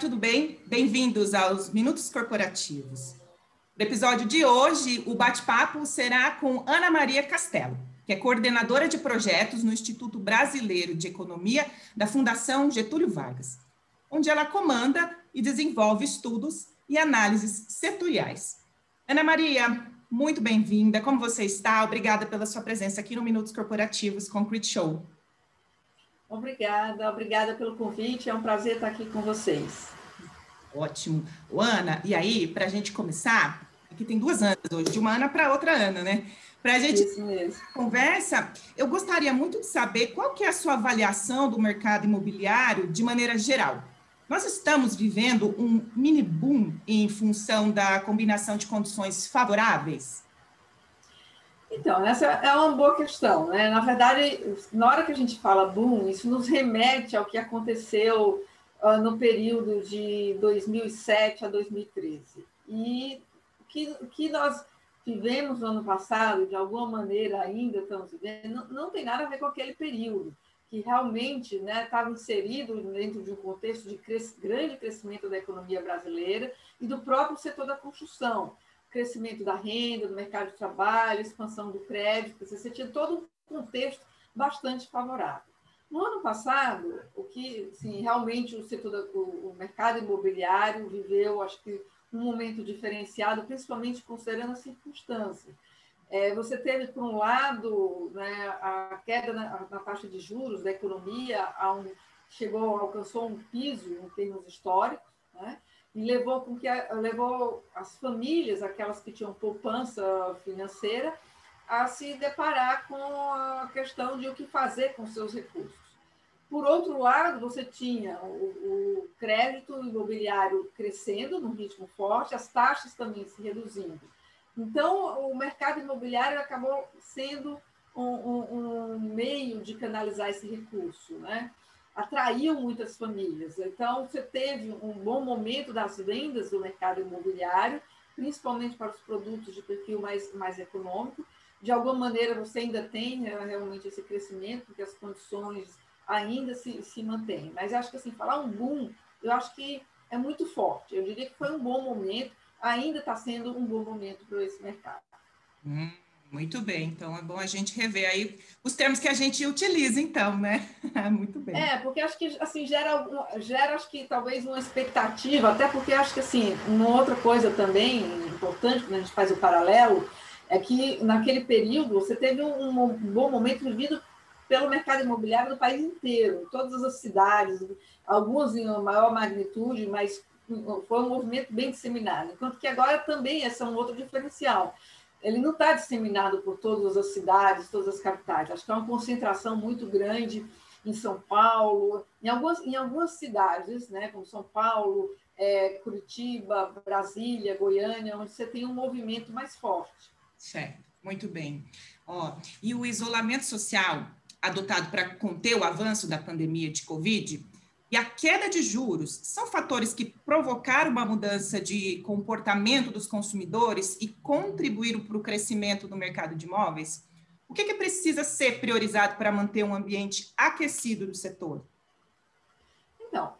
Tudo bem? Bem-vindos aos Minutos Corporativos. No episódio de hoje, o bate-papo será com Ana Maria Castelo, que é coordenadora de projetos no Instituto Brasileiro de Economia da Fundação Getúlio Vargas, onde ela comanda e desenvolve estudos e análises setoriais. Ana Maria, muito bem-vinda. Como você está? Obrigada pela sua presença aqui no Minutos Corporativos Concrete Show. Obrigada, obrigada pelo convite. É um prazer estar aqui com vocês. Ótimo. O Ana, e aí, para a gente começar, aqui tem duas Anas hoje, de uma Ana para outra Ana, né? Para a gente conversa, eu gostaria muito de saber qual que é a sua avaliação do mercado imobiliário de maneira geral. Nós estamos vivendo um mini boom em função da combinação de condições favoráveis? Então, essa é uma boa questão. Né? Na verdade, na hora que a gente fala boom, isso nos remete ao que aconteceu uh, no período de 2007 a 2013. E o que, que nós vivemos no ano passado, de alguma maneira ainda estamos vivendo, não, não tem nada a ver com aquele período, que realmente estava né, inserido dentro de um contexto de cres, grande crescimento da economia brasileira e do próprio setor da construção crescimento da renda, do mercado de trabalho, expansão do crédito, você tinha todo um contexto bastante favorável. No ano passado, o que sim, realmente o setor o mercado imobiliário viveu, acho que um momento diferenciado, principalmente considerando as circunstâncias. É, você teve, por um lado, né, a queda na, na, taxa de juros da economia, um, chegou, alcançou um piso em termos históricos, né? E levou com que levou as famílias, aquelas que tinham poupança financeira, a se deparar com a questão de o que fazer com seus recursos. Por outro lado, você tinha o, o crédito imobiliário crescendo num ritmo forte, as taxas também se reduzindo. Então, o mercado imobiliário acabou sendo um, um, um meio de canalizar esse recurso, né? Atraiu muitas famílias. Então, você teve um bom momento das vendas do mercado imobiliário, principalmente para os produtos de perfil mais, mais econômico. De alguma maneira, você ainda tem né, realmente esse crescimento, porque as condições ainda se, se mantêm. Mas acho que, assim, falar um boom, eu acho que é muito forte. Eu diria que foi um bom momento, ainda está sendo um bom momento para esse mercado. Hum. Muito bem, então é bom a gente rever aí os termos que a gente utiliza, então, né? Muito bem. É, porque acho que assim gera, gera acho que talvez uma expectativa, até porque acho que assim, uma outra coisa também importante quando a gente faz o paralelo é que naquele período você teve um, um bom momento vivido pelo mercado imobiliário do país inteiro, todas as cidades, algumas em maior magnitude, mas foi um movimento bem disseminado. Enquanto que agora também esse é um outro diferencial ele não está disseminado por todas as cidades, todas as capitais. Acho que é uma concentração muito grande em São Paulo, em algumas, em algumas cidades, né, como São Paulo, é, Curitiba, Brasília, Goiânia, onde você tem um movimento mais forte. Certo, muito bem. Ó, e o isolamento social adotado para conter o avanço da pandemia de Covid e a queda de juros são fatores que provocaram uma mudança de comportamento dos consumidores e contribuíram para o crescimento do mercado de imóveis? O que, que precisa ser priorizado para manter um ambiente aquecido do setor? Então,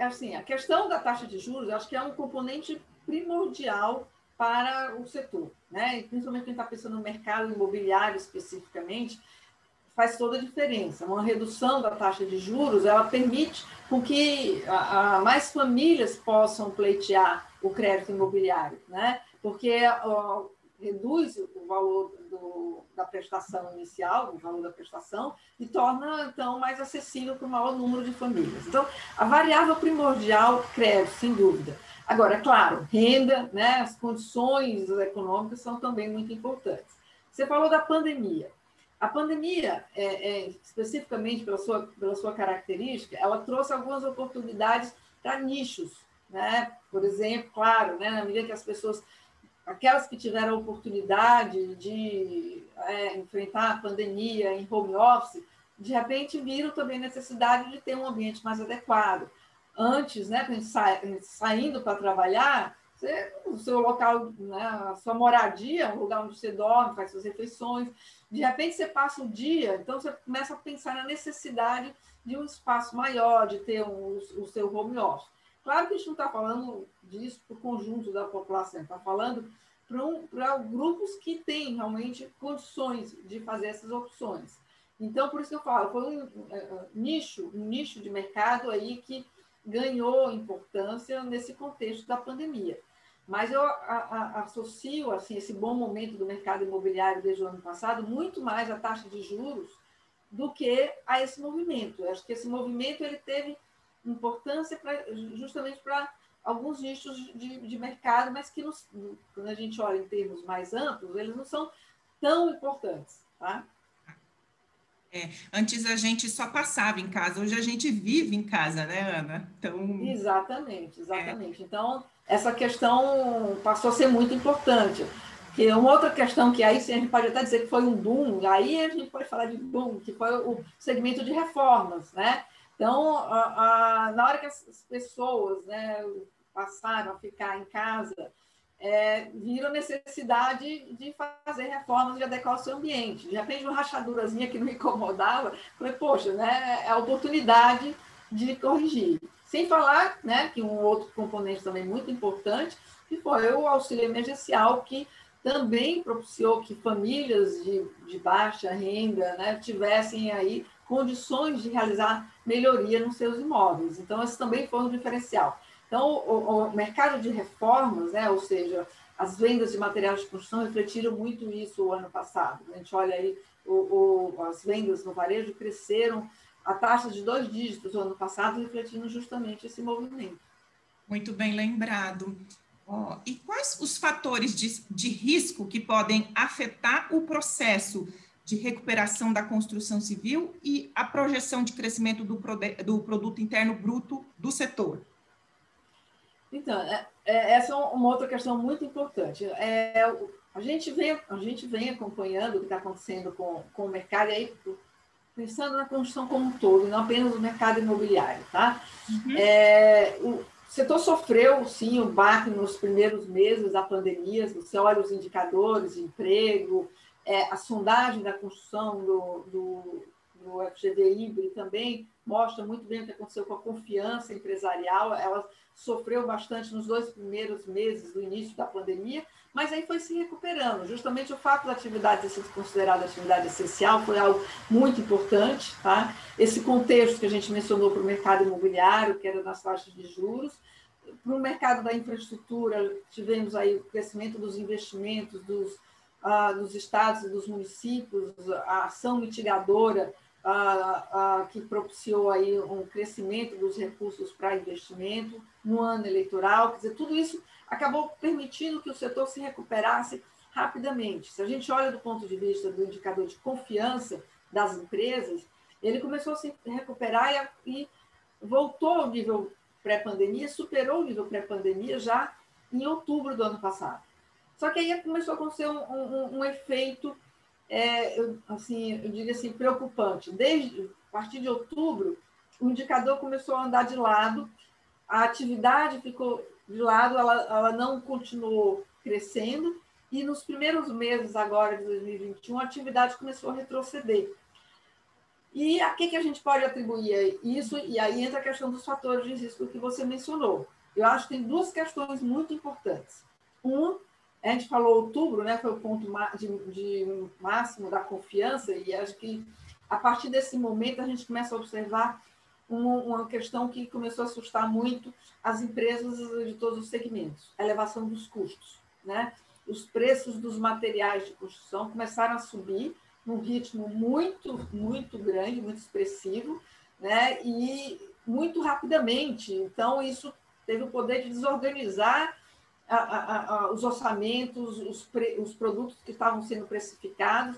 assim, a questão da taxa de juros, acho que é um componente primordial para o setor, né? principalmente quem está pensando no mercado imobiliário especificamente, faz toda a diferença. Uma redução da taxa de juros, ela permite com que a, a mais famílias possam pleitear o crédito imobiliário, né? Porque ó, reduz o valor do, da prestação inicial, o valor da prestação, e torna, então, mais acessível para o maior número de famílias. Então, a variável primordial, crédito, sem dúvida. Agora, é claro, renda, né, as condições econômicas são também muito importantes. Você falou da pandemia. A pandemia, é, é, especificamente pela sua, pela sua característica, ela trouxe algumas oportunidades para nichos. Né? Por exemplo, claro, né, na medida que as pessoas, aquelas que tiveram a oportunidade de é, enfrentar a pandemia em home office, de repente viram também necessidade de ter um ambiente mais adequado. Antes, né, saindo para trabalhar, você, o seu local, né, a sua moradia, o lugar onde você dorme, faz suas refeições. De repente você passa o dia, então você começa a pensar na necessidade de um espaço maior, de ter um, o seu home office. Claro que a gente não está falando disso para o conjunto da população, está falando para um, grupos que têm realmente condições de fazer essas opções. Então, por isso que eu falo, foi um, é, nicho, um nicho de mercado aí que ganhou importância nesse contexto da pandemia. Mas eu associo assim, esse bom momento do mercado imobiliário desde o ano passado muito mais à taxa de juros do que a esse movimento. Eu acho que esse movimento ele teve importância pra, justamente para alguns nichos de, de mercado, mas que, nos, quando a gente olha em termos mais amplos, eles não são tão importantes. Tá? É, antes a gente só passava em casa, hoje a gente vive em casa, né, Ana? Então... Exatamente, exatamente. É. Então, essa questão passou a ser muito importante. Que uma outra questão que aí sim, a gente pode até dizer que foi um boom, aí a gente pode falar de boom, que foi o segmento de reformas, né? Então, a, a, na hora que as pessoas né, passaram a ficar em casa, é, viram necessidade de fazer reformas, de adequar o seu ambiente. De repente, uma rachadurazinha que não incomodava, falei, poxa, né, é a oportunidade de corrigir. Sem falar né, que um outro componente também muito importante, que foi o auxílio emergencial, que também propiciou que famílias de, de baixa renda né, tivessem aí condições de realizar melhoria nos seus imóveis. Então, esse também foi um diferencial. Então, o, o mercado de reformas, né, ou seja, as vendas de materiais de construção refletiram muito isso o ano passado. A gente olha aí, o, o, as vendas no varejo cresceram a taxa de dois dígitos no ano passado, refletindo justamente esse movimento. Muito bem lembrado. Oh, e quais os fatores de, de risco que podem afetar o processo de recuperação da construção civil e a projeção de crescimento do, do produto interno bruto do setor? Então, é, é, essa é uma outra questão muito importante. É, a, gente vem, a gente vem acompanhando o que está acontecendo com, com o mercado, aí, pensando na construção como um todo, não apenas o mercado imobiliário. Tá? Uhum. É, o setor sofreu, sim, o um baque nos primeiros meses da pandemia. Você olha os indicadores de emprego, é, a sondagem da construção do, do, do FGV também mostra muito bem o que aconteceu com a confiança empresarial. Ela sofreu bastante nos dois primeiros meses do início da pandemia, mas aí foi se recuperando. Justamente o fato da atividade ter sido considerada atividade essencial foi algo muito importante. Tá? Esse contexto que a gente mencionou para o mercado imobiliário, que era nas taxas de juros, para o mercado da infraestrutura, tivemos aí o crescimento dos investimentos, dos ah, dos estados e dos municípios, a ação mitigadora que propiciou aí um crescimento dos recursos para investimento no ano eleitoral, quer dizer, tudo isso acabou permitindo que o setor se recuperasse rapidamente. Se a gente olha do ponto de vista do indicador de confiança das empresas, ele começou a se recuperar e, e voltou ao nível pré-pandemia, superou o nível pré-pandemia já em outubro do ano passado. Só que aí começou a acontecer um, um, um efeito, é, assim, eu diria assim, preocupante. Desde a partir de outubro, o indicador começou a andar de lado, a atividade ficou de lado, ela, ela não continuou crescendo, e nos primeiros meses agora de 2021, a atividade começou a retroceder. E a que, que a gente pode atribuir isso? E aí entra a questão dos fatores de risco que você mencionou. Eu acho que tem duas questões muito importantes. Um a gente falou outubro, né, foi o ponto de, de máximo da confiança, e acho que a partir desse momento a gente começa a observar uma, uma, questão que começou a assustar muito as empresas de todos os segmentos, a elevação dos custos. Né? Os preços dos materiais de construção começaram a subir num ritmo muito, muito grande, muito expressivo, né? e muito rapidamente. Então, isso teve o poder de desorganizar a, a, a, os orçamentos, os, pre, os produtos que estavam sendo precificados,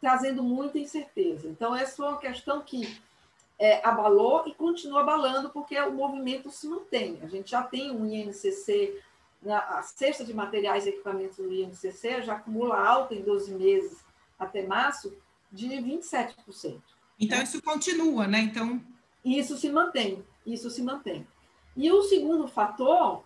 trazendo muita incerteza. Então, essa é uma questão que é, abalou e continua abalando, porque o movimento se mantém. A gente já tem um INCC, a cesta de materiais e equipamentos do INCC já acumula alta em 12 meses até março de 27%. Então, isso continua, né? Então. Isso se mantém, isso se mantém. E o segundo fator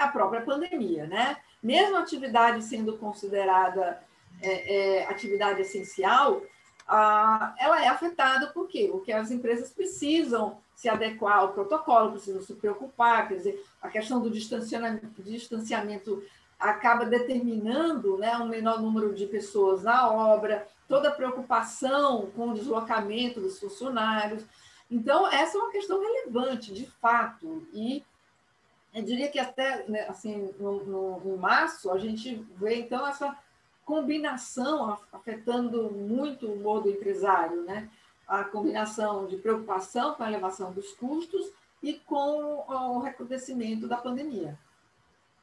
a própria pandemia, né? Mesmo a atividade sendo considerada é, é, atividade essencial, a, ela é afetada por quê? Porque as empresas precisam se adequar ao protocolo, precisam se preocupar, quer dizer, a questão do distanciamento, distanciamento acaba determinando né, um menor número de pessoas na obra, toda a preocupação com o deslocamento dos funcionários. Então, essa é uma questão relevante, de fato, e eu diria que até né, assim, no, no, no março a gente vê então essa combinação afetando muito o humor do empresário, né? a combinação de preocupação com a elevação dos custos e com o recrudescimento da pandemia.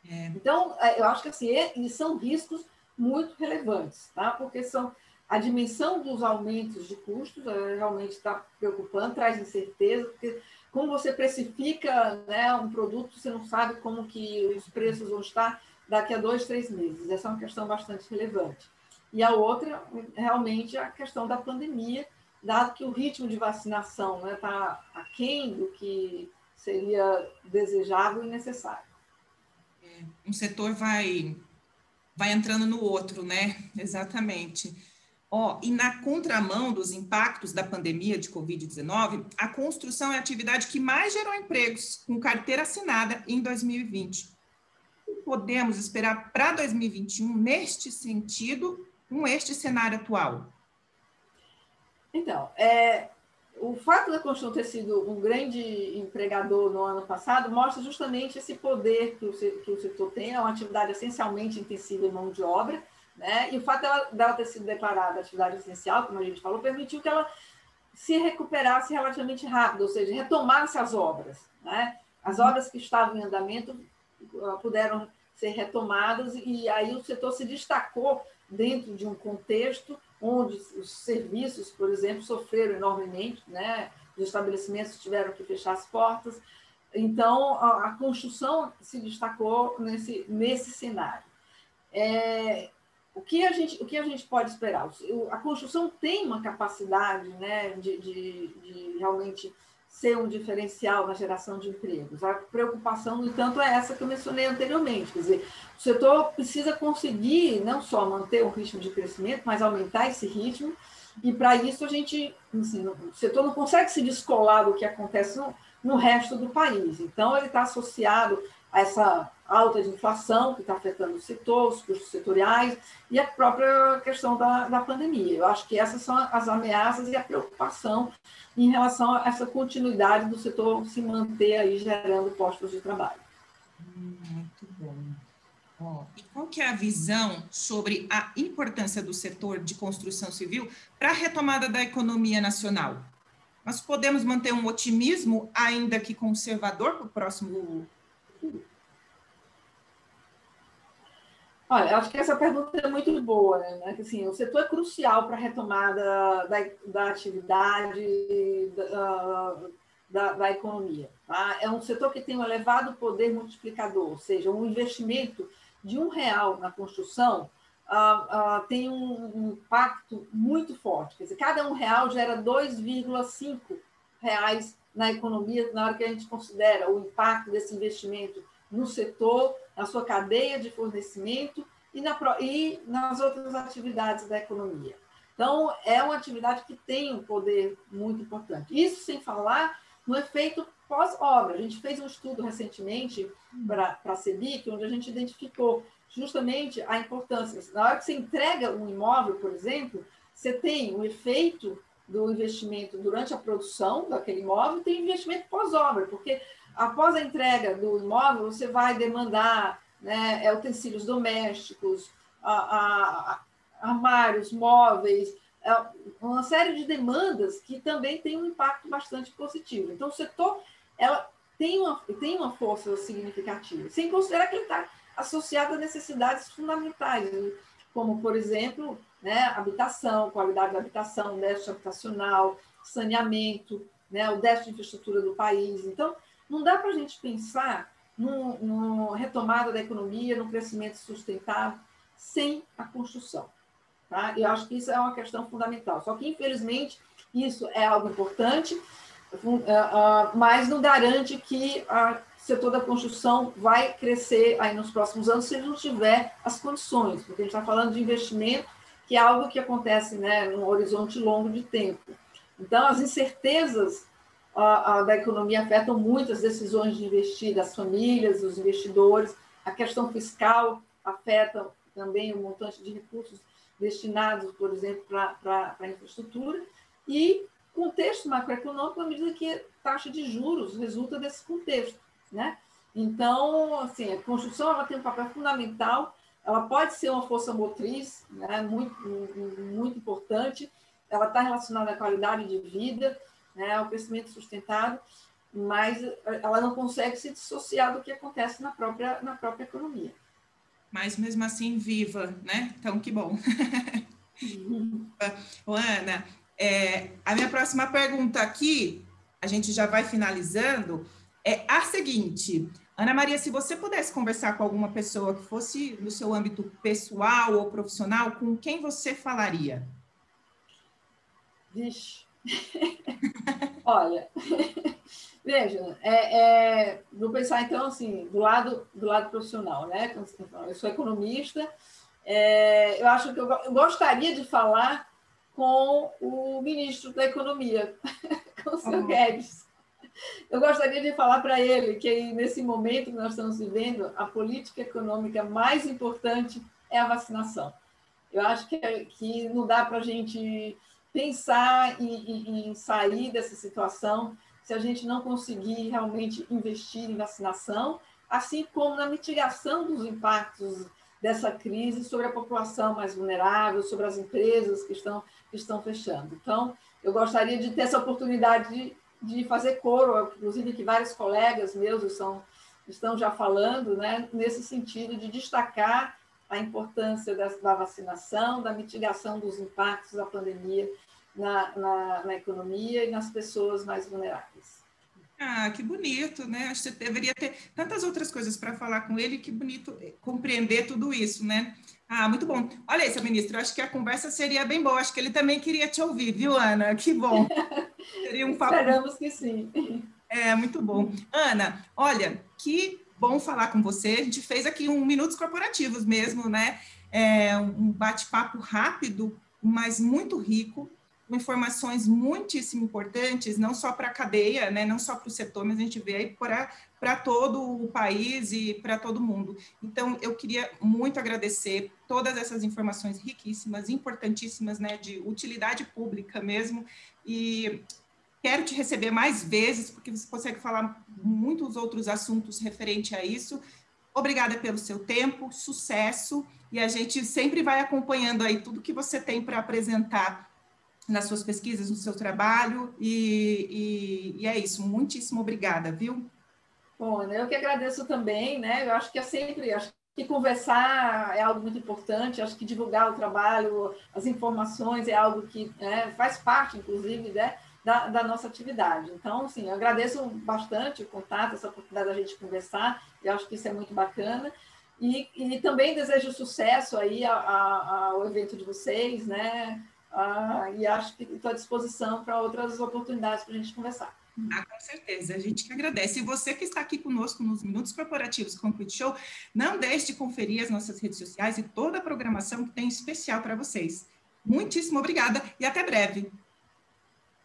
É. Então, é, eu acho que assim, e são riscos muito relevantes, tá? porque são a dimensão dos aumentos de custos é, realmente está preocupando, traz incerteza, porque como você precifica né, um produto, você não sabe como que os preços vão estar daqui a dois, três meses. Essa é uma questão bastante relevante. E a outra, realmente, a questão da pandemia, dado que o ritmo de vacinação está né, tá aquém do que seria desejável e necessário. É, um setor vai, vai entrando no outro, né? Exatamente. Ó, e na contramão dos impactos da pandemia de Covid-19, a construção é a atividade que mais gerou empregos, com carteira assinada em 2020. Podemos esperar para 2021, neste sentido, com este cenário atual? Então, é, o fato da construção ter sido um grande empregador no ano passado mostra justamente esse poder que o setor tem, é uma atividade essencialmente intensiva em mão de obra, né? E o fato dela, dela ter sido declarada atividade essencial, como a gente falou, permitiu que ela se recuperasse relativamente rápido, ou seja, retomasse as obras. Né? As obras que estavam em andamento ah, puderam ser retomadas e aí o setor se destacou dentro de um contexto onde os serviços, por exemplo, sofreram enormemente, né? os estabelecimentos tiveram que fechar as portas. Então, a, construção se destacou nesse, nesse cenário. É, o que a gente, o que a gente pode esperar? A construção tem uma capacidade né, de, de, de realmente ser um diferencial na geração de empregos. A preocupação, no entanto, é essa que eu mencionei anteriormente. Quer dizer, o setor precisa conseguir não só manter o ritmo de crescimento, mas aumentar esse ritmo. E para isso a gente, assim, o setor não consegue se descolar do que acontece no, no resto do país. Então, ele está associado a essa alta de inflação que está afetando o setor, os custos setoriais e a própria questão da, da pandemia. Eu acho que essas são as ameaças e a preocupação em relação a essa continuidade do setor se manter aí gerando postos de trabalho. Muito bom. Oh, e qual que é a visão sobre a importância do setor de construção civil para a retomada da economia nacional? Nós podemos manter um otimismo, ainda que conservador, para o próximo Olha, acho que essa pergunta é muito boa, né? Assim, o setor é crucial para a retomada da, da atividade da, da, da economia. Tá? É um setor que tem um elevado poder multiplicador, ou seja, um investimento de um real na construção uh, uh, tem um, um, impacto muito forte. Quer dizer, cada um real gera 2,5 reais na economia na hora que a gente considera o impacto desse investimento no setor, na sua cadeia de fornecimento e, na, e nas outras atividades da economia. Então, é uma atividade que tem um poder muito importante. Isso sem falar no efeito pós-obra. A gente fez um estudo recentemente para a CEBIC, onde a gente identificou justamente a importância. Na hora que você entrega um imóvel, por exemplo, você tem o efeito do investimento durante a produção daquele imóvel, tem investimento pós-obra, porque após a entrega do imóvel, você vai demandar né, é, utensílios domésticos, a, a, armários, móveis, é, uma série de demandas que também tem um impacto bastante positivo. Então, o setor ela tem uma, tem uma força significativa, sem considerar que ele está associado a necessidades fundamentais, como, por exemplo, né, habitação, qualidade da habitação, déficit habitacional, saneamento, né, o déficit de infraestrutura do país. Então, não dá para a gente pensar no, retomada da economia, no crescimento sustentável, sem a construção. Tá? Eu acho que isso é uma questão fundamental. Só que, infelizmente, isso é algo importante, é, é, mas não garante que o setor da construção vai crescer aí nos próximos anos se não tiver as condições, porque a gente está falando de investimento, que é algo que acontece né, num horizonte longo de tempo. Então, as incertezas a, a, da economia afetam muito as decisões de investir das famílias, dos investidores. A questão fiscal afeta também o montante de recursos destinados, por exemplo, para a infraestrutura. E contexto macroeconômico, à medida que taxa de juros resulta desse contexto. Né? Então, assim, a construção ela tem um papel fundamental, ela pode ser uma força motriz né? muito, muito importante, ela está relacionada à qualidade de vida, né, ao crescimento sustentado, mas ela não consegue se dissociar do que acontece na própria, na própria economia. Mas mesmo assim, viva, né? Então, que bom. Ana, é, a minha próxima pergunta aqui, a gente já vai finalizando, é a seguinte. Ana Maria, se você pudesse conversar com alguma pessoa que fosse no seu âmbito pessoal ou profissional, com quem você falaria? Vixe, Olha, veja, é, é, vou pensar então assim, do lado, do lado profissional, né? Eu sou economista, é, eu acho que eu, eu, gostaria de falar com o ministro da Economia, com o senhor uhum. Guedes. Eu gostaria de falar para ele que nesse momento que nós estamos vivendo, a política econômica mais importante é a vacinação. Eu acho que, que não dá para a gente pensar em, em, sair dessa situação se a gente não conseguir realmente investir em vacinação, assim como na mitigação dos impactos dessa crise sobre a população mais vulnerável, sobre as empresas que estão, que estão fechando. Então, eu gostaria de ter essa oportunidade de, de fazer coro, inclusive que vários colegas meus estão, estão já falando, né, nesse sentido de destacar a importância da, da vacinação, da mitigação dos impactos da pandemia na, na, na economia e nas pessoas mais vulneráveis. Ah, que bonito, né? Acho que você deveria ter tantas outras coisas para falar com ele, que bonito compreender tudo isso, né? Ah, muito bom. Olha seu ministro, acho que a conversa seria bem boa. Acho que ele também queria te ouvir, viu, Ana? Que bom. Seria um papo... Esperamos que sim. É, muito bom. Ana, olha, que bom falar com você. A gente fez aqui um Minutos Corporativos mesmo, né? É, um bate-papo rápido, mas muito rico informações muitíssimo importantes, não só para a cadeia, né, não só para o setor, mas a gente vê aí para todo o país e para todo mundo. Então, eu queria muito agradecer todas essas informações riquíssimas, importantíssimas, né, de utilidade pública mesmo, e quero te receber mais vezes, porque você consegue falar muitos outros assuntos referente a isso. Obrigada pelo seu tempo, sucesso, e a gente sempre vai acompanhando aí tudo que você tem para apresentar nas suas pesquisas, no seu trabalho, e, e, e, é isso. Muitíssimo obrigada, viu? Bom, eu que agradeço também, né? Eu acho que é sempre, acho que conversar é algo muito importante, acho que divulgar o trabalho, as informações é algo que né, faz parte, inclusive, né, da, da, nossa atividade. Então, assim, eu agradeço bastante o contato, essa oportunidade da gente conversar, eu acho que isso é muito bacana. E, e também desejo sucesso aí ao evento de vocês, né? Ah, e acho que estou à disposição para outras oportunidades para a gente conversar. Ah, com certeza, a gente que agradece. E você que está aqui conosco nos Minutos Corporativos Concrete Show, não deixe de conferir as nossas redes sociais e toda a programação que tem especial para vocês. Muitíssimo obrigada e até breve.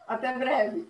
Até breve.